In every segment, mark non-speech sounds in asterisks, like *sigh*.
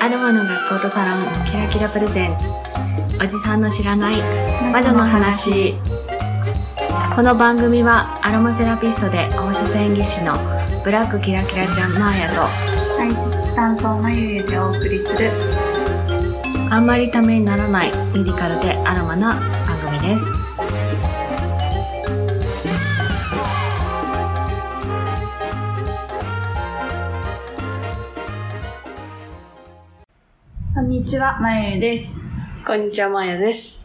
アロマの学校とサロンキラキラプレゼン。ツおじさんの知らない魔女の話。この番組はアロマセラピストで放射線技師のブラックキラキラちゃんマーヤと配実担当のゆゆでお送りする。あんまりためにならないメディカルでアロマな番組ですこんにちはまゆゆです。こんにちはマーヤです。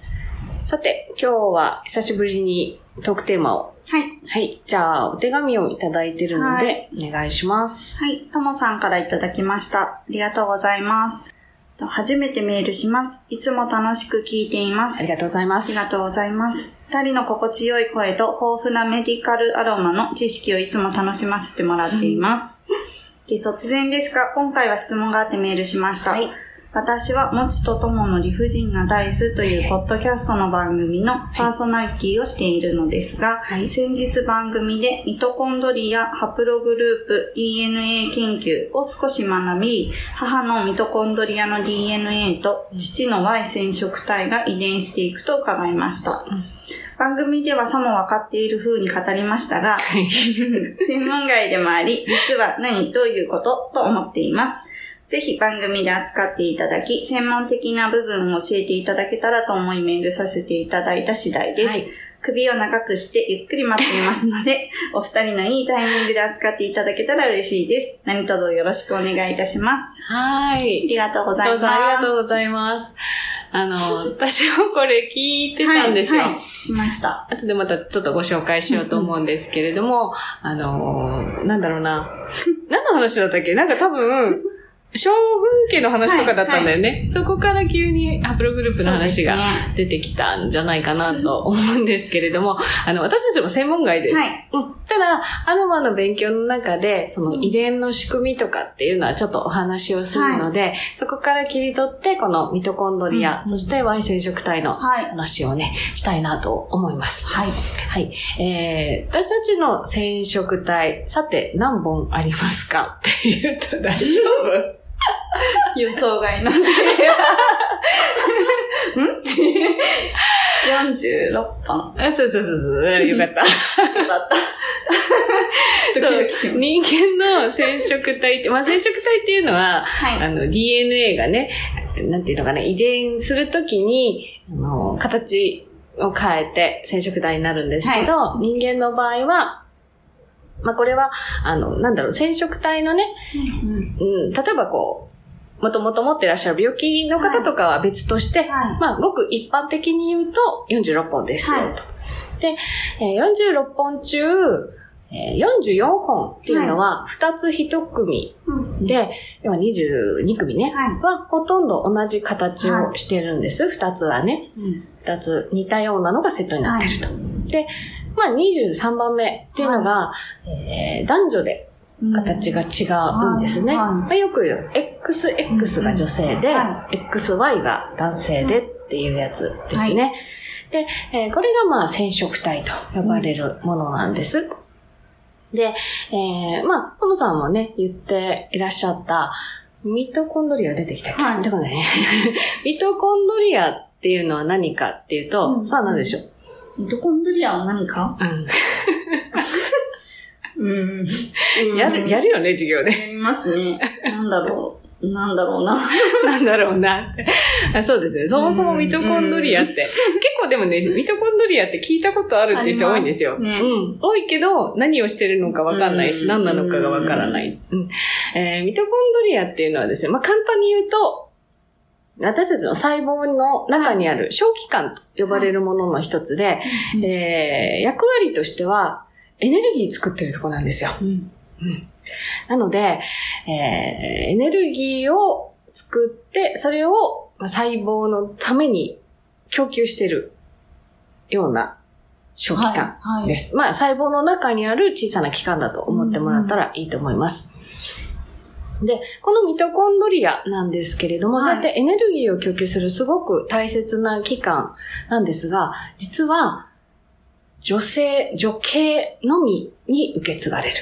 さて今日は久しぶりにトークテーマをはい。はい。じゃあお手紙をいただいてるので、お願いします。はい。ともさんからいただきました。ありがとうございます。と初めてメールします。いつも楽しく聞いています。ありがとうございます。ありがとうございます。二人の心地よい声と豊富なメディカルアロマの知識をいつも楽しませてもらっています。*laughs* で突然ですが、今回は質問があってメールしました。はい私は、もちとともの理不尽なダイスというポッドキャストの番組のパーソナリティをしているのですが、はい先日番組でミトコンドリア、ハプログループ、DNA 研究を少し学び、母のミトコンドリアの DNA と父の Y 染色体が遺伝していくと伺いました。うん番組ではさも分かっている風に語りましたが、はい *laughs* 専門外でもあり、実は何どういうことと思っています。ぜひ番組で扱っていただき、専門的な部分を教えていただけたらと思いメールさせていただいた次第です。はい首を長くしてゆっくり待っていますので、*laughs* お二人のいいタイミングで扱っていただけたら嬉しいです。何卒よろしくお願いいたします。はあいりがとうございます。どうぞありがとうございます。あの、*laughs* 私もこれ聞いてたんですよ。はい、はい、来ました。後でまたちょっとご紹介しようと思うんですけれども、あの、なんだろうな。何の話だったっけ？なんか多分、将軍家の話とかだったんだよね。そこから急にハプログループの話が出てきたんじゃないかなと思うんですけれども、*laughs* あの、私たちも専門外です。はい。うんただ、アロマの勉強の中で、その遺伝の仕組みとかっていうのはちょっとお話をするので、そこから切り取って、このミトコンドリア、うんそして Y 染色体のはい。話をね、したいなと思います。はい。はい。えー、私たちの染色体、さて何本ありますか？*laughs* って言うと大丈 *laughs* 予想外なんで。*laughs* ん？って46本。夫あそうそうそうそう、よかった。よかった。ドキドキします。人間の染色体って、まあ染色体っていうのは、はい。あの、DNA がね、なんていうのかな、遺伝するときに、あの、形を変えて染色体になるんですけど、人間の場合は、まあ、これは、あの、なんだろう、染色体のね、うんうん、例えばこう、もともと持ってらっしゃる病気の方とかは別として、はい。まあ、ごく一般的に言うと46本ですよ、はいと。で、えー46本中、えー44本っていうのは2つ1組うんで、要は22組ね、はいはほとんど同じ形をしてるんです。2つはね、うん2つ似たようなのがセットになってると。で、まあ23番目っていうのが、えー男女で形が違うんですね。はい。はい。まあ、よく言う XX が女性で、は XY が男性でっていうやつですね。で、えーこれがまあ染色体と呼ばれるものなんです。で、えーまあ、ポノさんもね、言っていらっしゃった、ミトコンドリア出てきたっけ、はい。*laughs* ミトコンドリアっていうのは何かっていうと、うん。さあ何でしょう、ミトコンドリアは何か？うんうん。やる、やるよね、授業で。やりますね。なんだろう。なんだろうな。*laughs* なんだろうな。あそうですね。そもそもミトコンドリアって、結構でもね、ミトコンドリアって聞いたことあるっていう人多いんですよ。ねうん。多いけど、何をしてるのかわかんないし、うん何なのかがわからない。うん。えーミトコンドリアっていうのはですね、まあ簡単に言うと、私たちの細胞の中にある小器官と呼ばれるものの一つで、えー役割としては、エネルギー作ってるとこなんですよ。うん。なので、えーエネルギーを作って、それをまあ細胞のために供給してるような小器官はい。です。まあ、細胞の中にある小さな器官だと思ってもらったらいいと思います。で、このミトコンドリアなんですけれども、はいそうやってエネルギーを供給するすごく大切な器官なんですが、実は女性、女系のみに受け継がれる。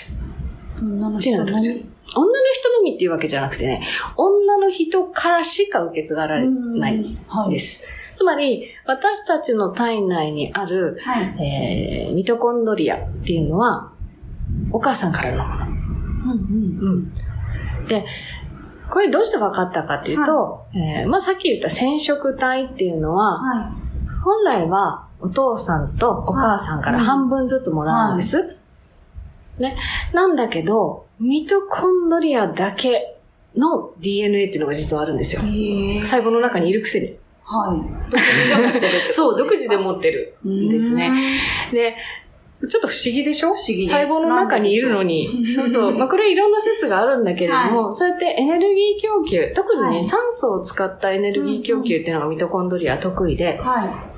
女のっていうのみ女の人ののみっていうわけじゃなくてね、女の人からしか受け継がれないんはい。です。つまり、私たちの体内にある、はい。えーミトコンドリアっていうのは、お母さんからのもの。うんうん。うん。で、これどうして分かったかっていうと、えーまあ、さっき言った染色体っていうのは、は本来はお父さんとお母さんからはい半分ずつもらうんです。ね。なんだけど、ミトコンドリアだけの DNA っていうのが実はあるんですよ。細胞の中にいるくせに。はい。そう、独自で持ってる。うんですね。で、ちょっと不思議でしょ？不思議です。細胞の中にいるのに。*laughs* そうそう。まあ、これいろんな説があるんだけれども、そうやってエネルギー供給、特にね、はい。酸素を使ったエネルギー供給っていうのがミトコンドリア得意で、は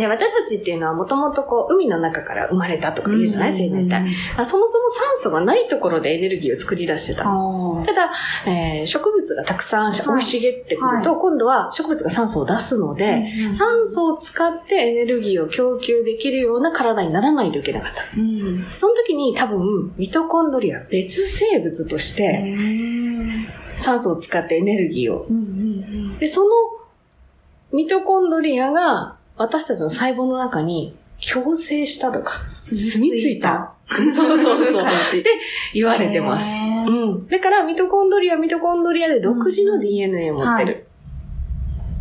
で、私たちっていうのはもともとこう、海の中から生まれたとい。か言うじゃない、生命体。そもそも酸素がないところでエネルギーを作り出してた。あただ、えー植物がたくさん生い茂ってくると、今度は植物が酸素を出すので、あ。酸素を使ってエネルギーを供給できるような体にならないといけなかった。うん。その時に多分、ミトコンドリア別生物としてうん酸素を使ってエネルギーを。で、そのミトコンドリアが私たちの細胞の中に共生したとか、住み着いた。そうそうそう。感 *laughs* じで言われてます。うん。だから、ミトコンドリアはミトコンドリアで独自の DNA を持ってる。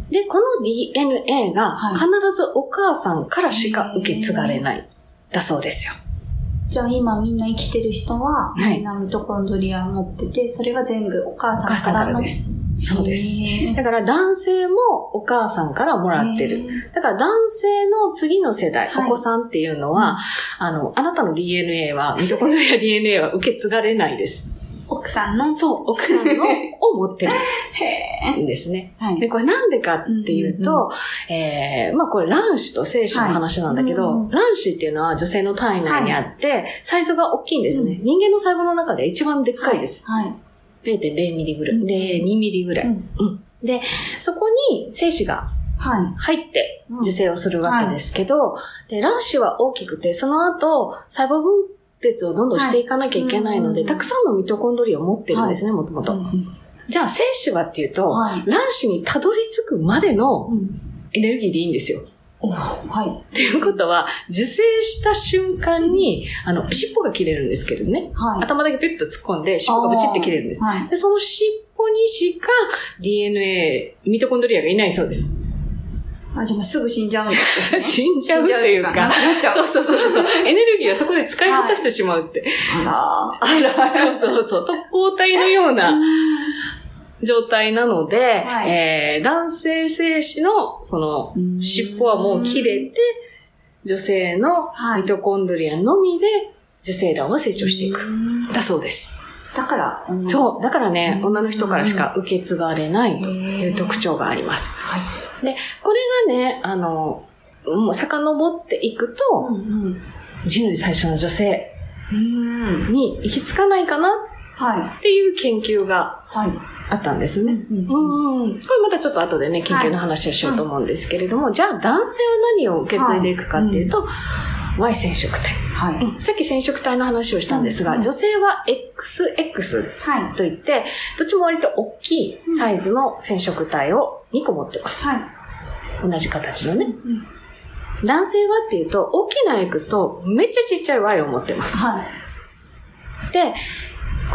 で、この DNA がはい必ずお母さんからしか受け継がれない。だそうですよ。じゃあ今みんな生きてる人は、はいみんなミトコンドリア持ってて、それが全部お母さんかららです。そうです。だから男性もお母さんからもらってる。。だから男性の次の世代、はいお子さんっていうのは、あの、あなたの DNA は、ミトコンドリア DNA は受け継がれないです。奥さんの。そう、奥さんの *laughs* を持ってるへんですね。ーはい。で、これなんでかっていうと、えー、まあこれ卵子と精子の話なんだけど、はいうん卵子っていうのは女性の体内にあって、サイズが大きいんですね。人間の細胞の中で一番でっかいです。はい。0.0ミリぐらい。うんで、2ミリぐらい。うんうん。で、そこに精子がは入ってい。受精をするわけですけど、で、卵子は大きくて、その後、細胞分裂をどんどんしていかなきゃいけないので、はいたくさんのミトコンドリアを持ってるんですね、もともと。うんじゃあ、精子はっていうと、はい。卵子にたどり着くまでのうんエネルギーでいいんですよ。おはい。っていうことは、受精した瞬間に、あの、尻尾が切れるんですけどね。はい。頭だけピュッと突っ込んで、尻尾がブチって切れるんです。はい。で、その尻尾にしか DNA、ミトコンドリアがいないそうです。あ、じゃあもうすぐ死んじゃうんですね *laughs* 死んじゃうっていうか死んじゃなくなっちゃう。そうそうそうそう。エネルギーをそこで使い果たしてしまうって。あら、あら、そうそうそう。特攻体のような状態なので、はいえー男性精子の、その、うん尻尾はもう切れて、女性のはいミトコンドリアのみで受精卵は成長していく。うんだそうです。だから、そう。だからね、うん女の人からしか受け継がれないとという特。徴があります。はい。これがね、あの、もう遡っていくと、うん人類最初の女性うん。うん。に行き着かないかなはっていう研究がい。はい。あったんですね。うん。これまたちょっと後でね、研究の話をしようと思うんですけれども、じゃあ男性は何を受け継いでいくかっていうと、Y 染色体、はい。うんさっき染色体の話をしたんですが、うん女性は XX はい。といって、どっちも割と大きいサイズの染色体を2個持ってます。はい。同じ形のね。うん男性はっていうと、大きな X とめっちゃちっちゃい Y を持ってます。はい。で、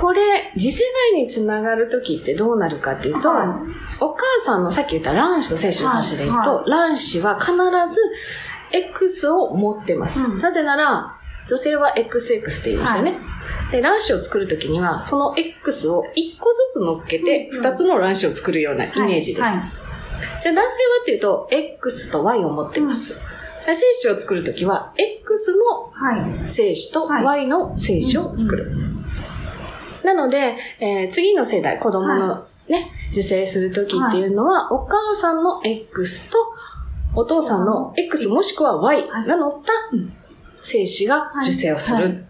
これ、次世代につながるときってどうなるかっていうと、はお母さんのさっき言った卵子と精子の話で言うと、は卵子は必ず X を持ってます。うんなぜなら、女性は XX って言いましたよね。で、卵子を作るときには、その X を1個ずつ乗っけて、うんうん2つの卵子を作るようなイメージです。はい。じゃあ男性はっていうと、X と Y を持ってます。で精子を作るときは、X のはい。精子とはい Y の精子を作る。なので、えー次の世代、子供のね、受精するときっていうのは、お母さんの X とお父さんの X もしくは Y が乗ったうん精子が受精をする。はい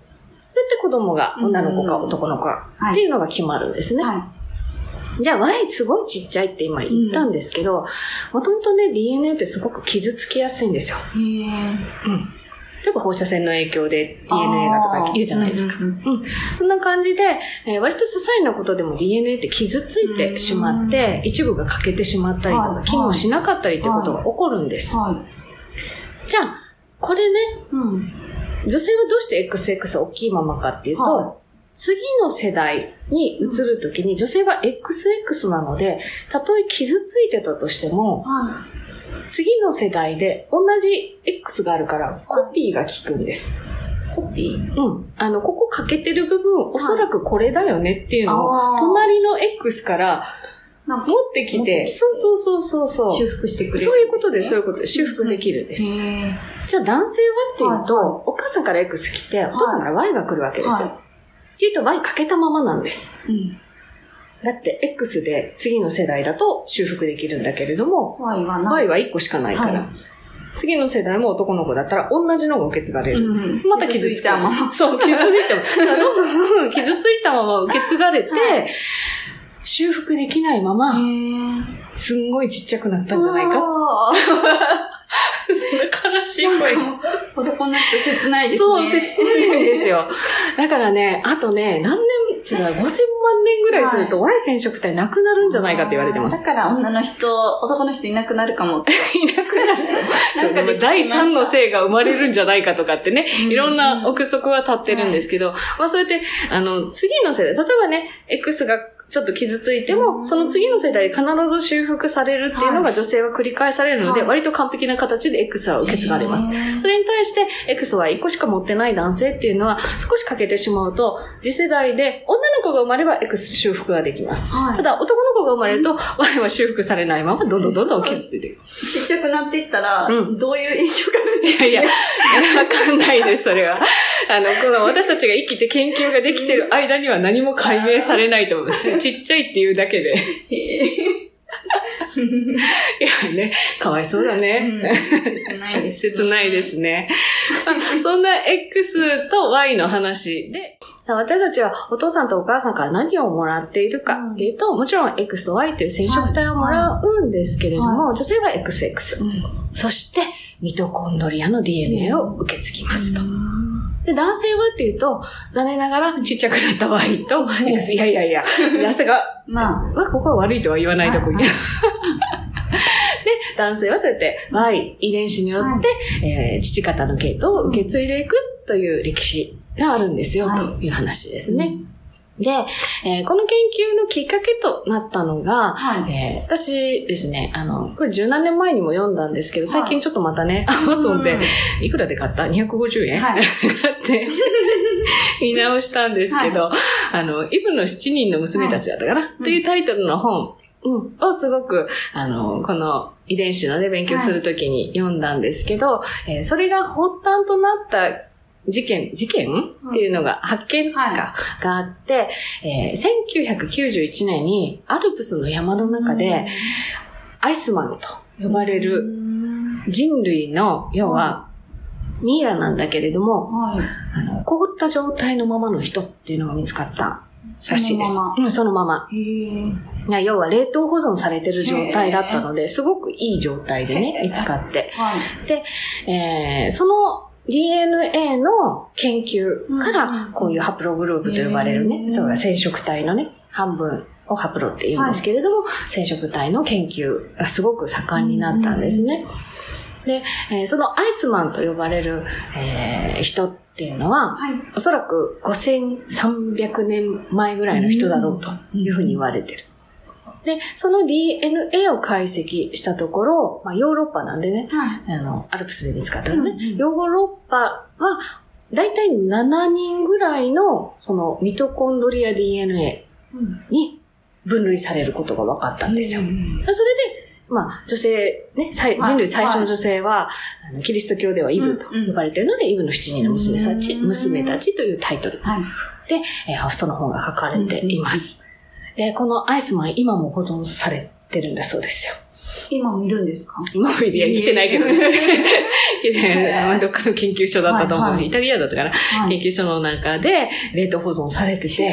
でって子供が女の子かうん男の子かはいっていうのが決まるんですね。はじゃあ Y すごいちっちゃいって今言ったんですけど、もともとね DNA ってすごく傷つきやすいんですよ。い。へえ。うん。例えば放射線の影響で DNA がとか言うじゃないですか。うんうんそんな感じで、えー割と些細なことでも DNA って傷ついてしまって、一部が欠けてしまったりとか、はい機能しなかったりということが起こるんです。はい。じゃあ、これね、うん。女性はどうして XX 大きいままかっていうと、は次の世代に移るときに女性は XX なので、たとえ傷ついてたとしても、は次の世代で同じ X があるからコピーが効くんです。い。コピー？うん。あの、ここ欠けてる部分、おそらくこれだよねっていうのを、隣の X から持ってきて、そうそうそうそうそう。修復してくれるんね、そういうことです、そういうことです。修復できるんです。じゃあ男性はっていうと、はいお母さんから X 来て、お父さんから Y が来るわけですよ。はっていうと Y 欠けたままなんです。うん。だって X で次の世代だと修復できるんだけれども、Y は。Y は1個しかないから、はい次の世代も男の子だったら同じのが受け継がれるんです。うんまた傷ついたまま。そう、傷ついたまま。ど傷ついたまま受け継がれて、は修復できないまま、すんごいちっちゃくなったんじゃないか。あそんな悲しいー声。男の人切ないですね。そう、切ないんですよ。だからね、あとね、何年、ちょっと5000万年ぐらいすると Y 染色体なくなるんじゃないかって言われてます。だから女の人、男の人いなくなるかもって。*laughs* いなくなる。*laughs* そう、でも第3の性が生まれるんじゃないかとかってね、いろんな憶測は立ってるんですけど、まあそうやって、あの、次の世代、例えばね、X がちょっと傷ついても、うん。その次の世代で必ず修復されるっていうのが女性は繰り返されるので、はい。割と完璧な形で X は受け継がれます。それに対して X は1個しか持ってない男性っていうのは少し欠けてしまうと、次世代で女の子が生まれば X 修復ができます。はい。ただ男の子が生まれると Y は修復されないままどんどんどんどん傷ついていく。ちっちゃくなっていったら、うん。どういう影響があるんですか？いやいや、わかんないです、それは。*laughs* あの、この私たちが生きて研究ができてる間には何も解明されないと思います。*laughs* ちっちゃいっていうだけで。*laughs* いやね、かわいそうだね。うん切ないです。切ないですね。まあそんな X と Y の話で、私たちはお父さんとお母さんから何をもらっているかっていうと、もちろん X と Y という染色体をもらうんですけれども、女性は XX。そして、ミトコンドリアの DNA を受け継ぎますと。で、男性はっていうと、残念ながらちっちゃくなった Y と X。いやいやいや、男性が、まあ、はここは悪いとは言わないとこに。*laughs* で、男性はそうやって Y 遺伝子によって、えー父方の系統を受け継いでいくという歴史があるんですよ、はいという話ですね。で、えーこの研究のきっかけとなったのが、はい。えー私ですね、あの、これ十何年前にも読んだんですけど、最近ちょっとまたね、アマゾンで、いくらで買った ?250 円、はい。買って、*laughs* 見直したんですけど、あの、イブの七人の娘たちだったかな、い。というタイトルの本、うん、をすごく、あの、この遺伝子のね、勉強するときに読んだんですけど、えーそれが発端となった事件、事件っていうのが、発見か、はいがあって、えー1991年にアルプスの山の中で、アイスマンと呼ばれる人類の、要は、ミイラなんだけれども、はい。あの、凍った状態のままの人っていうのが見つかったらしいです。そのままうん、そのま要は冷凍保存されてる状態だったので、すごくいい状態でね、見つかって。はい。えーその DNA の研究から、こういうハプログループと呼ばれるね、そ染色体のね、半分をハプロって言うんですけれども、染色体の研究がすごく盛んになったんですね。で、えーそのアイスマンと呼ばれる、えー人っていうのは、はい。おそらく5300年前ぐらいの人だろうというふうに言われてる。で、その DNA を解析したところ、まあ、ヨーロッパなんでね、はい。あの、アルプスで見つかったのね、うんうんヨーロッパは、だいたい7人ぐらいの、その、ミトコンドリア DNA に分類されることが分かったんですよ。それで、まあ、女性、ね、人類最初の女性は、キリスト教ではイブとうんうん。呼ばれているので、イブの七人の娘たち、うん娘たちというタイトル。はい。で、えーその本が書かれています。で、このアイスマン今も保存されてるんだそうですよ。今もいるんですか？今もいるや来てないけどね。*laughs* 来てないまあどっかの研究所だったと思うし、はいはいイタリアだったかな。はい。研究所の中で冷凍保存されてて、へ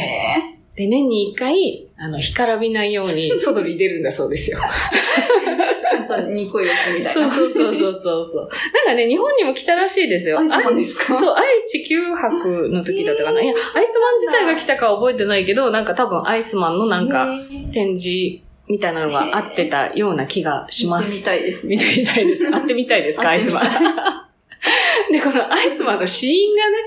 で、年に一回、あの、干からびないように外に出るんだそうですよ。*laughs* ーちゃんと2個4つみたいな。そうそうそうそうそうそう。なんかね、日本にも来たらしいですよ。アイスマンですか？そう、愛知9泊の時だったかな。いや、アイスマン自体が来たかは覚えてないけど、なんか多分アイスマンのなんか展示みたいなのがあってたような気がします。見てみたいです。見てみたいですか会ってみたいですか *laughs* アイスマン。で、このアイスマンの死因がね、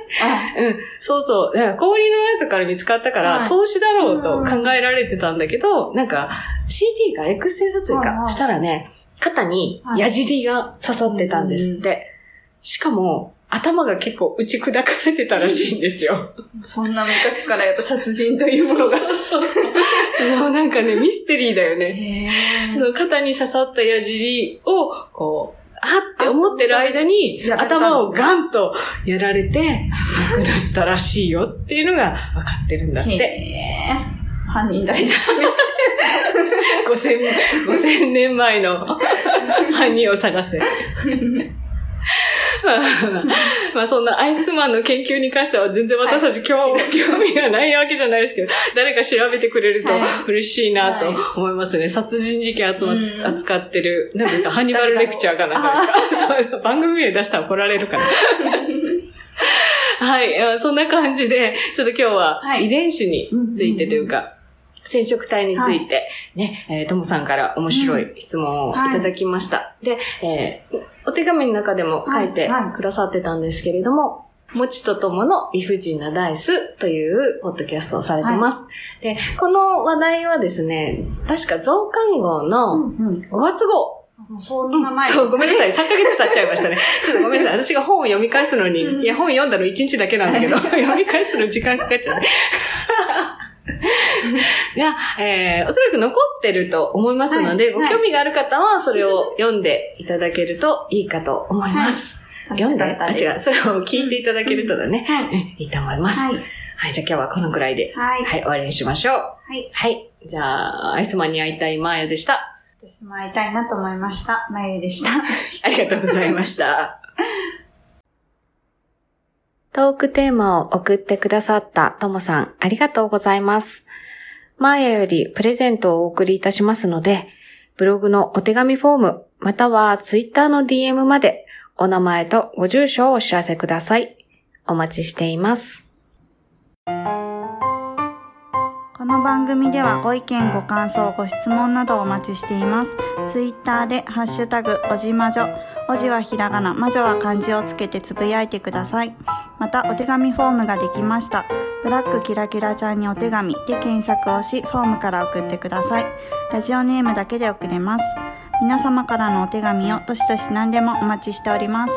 あ、うん、そうそう。だから氷の中から見つかったから、はい投資だろうと考えられてたんだけど、なんか CT か X 線撮影かしたらね、肩に矢尻が刺さってたんですって。しかも、頭が結構打ち砕かれてたらしいんですよ。そんな昔からやっぱ殺人というものが。*laughs* もうなんかね、ミステリーだよね。へその肩に刺さった矢尻を、こう、あって思ってる間に頭をガンとやられて亡くなったらしいよっていうのが分かってるんだっへて。ー犯人誰ですね。*laughs* 5000、5000年前の犯人を探せ。*laughs* まあ、そんなアイスマンの研究に関しては全然私たち興,、味がないわけじゃないですけど、誰か調べてくれるとはい。嬉しいなとはい思いますね。殺人事件集まうん。扱ってる、なんですか、ハンニバルレクチャーかなんかですか？*laughs* 番組名出したら怒られるから。はい、あそんな感じで、ちょっと今日ははい。遺伝子についてというか、染色体について、ね、えーともさんから面白い質問をいただきました。で、えーお手紙の中でも書いてはいはいくださってたんですけれども、もちとともの理不尽なダイスというポッドキャストをされてます。で、この話題はですね、確か増刊号のうん5月号うん。そんな前ですそう、ごめんなさい。3ヶ月経っちゃいましたね。*laughs* ちょっとごめんなさい。私が本を読み返すのに、うんいや、本読んだの1日だけなんだけど、*laughs* 読み返すの時間かかっちゃうね。*laughs* いや、えー、おそらく残ってると思いますので、はいご興味がある方はそれを読んでいただけるといいかと思います。読んで、あ、違う、それを聞いていただけるとだね、はい。うんいいと思います。は、はいい。じゃあ今日はこのくらいで、はい。はい、終わりにしましょう。はい。はい。じゃあ、アイスマンに会いたいマーヤでした。私も会いたいなと思いました。まゆでした。*laughs* ありがとうございました。トークテーマを送ってくださったともさん、ありがとうございます。マーヤよりプレゼントをお送りいたしますので、ブログのお手紙フォーム、またはツイッターの DM まで、お名前とご住所をお知らせください。お待ちしています。この番組ではご意見、ご感想、ご質問などお待ちしています。ツイッターでハッシュタグ、おじまじょ。おじはひらがな、まじょは漢字をつけてつぶやいてください。また、お手紙フォームができました。ブラックキラキラちゃんにお手紙で検索をし、フォームから送ってください。ラジオネームだけで送れます。皆様からのお手紙をどしどし何でもお待ちしております。